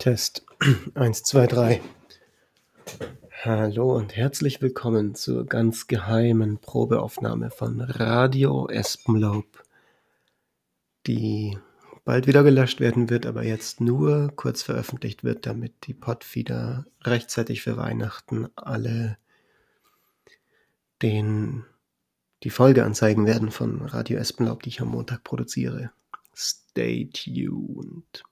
Test 1, 2, 3. Hallo und herzlich willkommen zur ganz geheimen Probeaufnahme von Radio Espenlaub, die bald wieder gelöscht werden wird, aber jetzt nur kurz veröffentlicht wird, damit die Podfeeder rechtzeitig für Weihnachten alle den, die Folge anzeigen werden von Radio Espenlaub, die ich am Montag produziere. Stay tuned.